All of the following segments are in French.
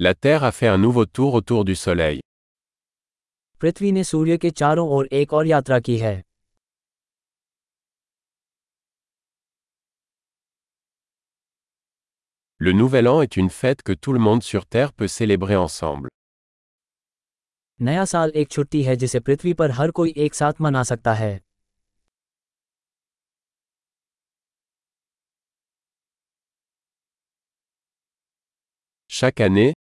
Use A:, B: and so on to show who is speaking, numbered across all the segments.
A: La Terre a fait un nouveau tour autour du Soleil.
B: पृथ्वी ने सूर्य के चारों ओर एक और यात्रा की है
A: Le Nouvel An est une fête que tout le monde sur Terre peut célébrer ensemble.
B: नया साल एक छुट्टी है जिसे पृथ्वी पर हर कोई एक साथ मना सकता है
A: Chaque année,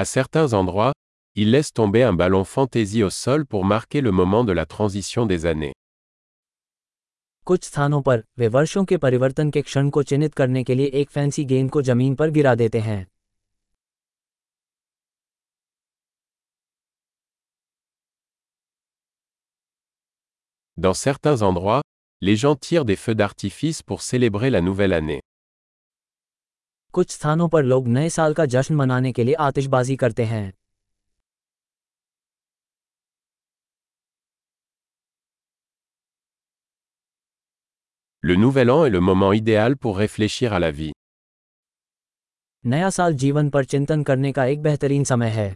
A: À certains endroits, ils laissent tomber un ballon fantaisie au sol pour marquer le moment de la transition des années.
B: कुछ स्थानों पर वे वर्षों के परिवर्तन के क्षण को चिन्हित करने के लिए एक फैंसी गेंद को जमीन पर गिरा देते हैं
A: Dans certains endroits, les gens tirent des feux d'artifice pour célébrer la nouvelle année.
B: कुछ स्थानों पर लोग नए साल का जश्न मनाने के लिए आतिशबाजी करते हैं
A: Le Nouvel An est le moment idéal pour réfléchir à la vie.
B: नया साल जीवन पर चिंतन करने का एक बेहतरीन समय है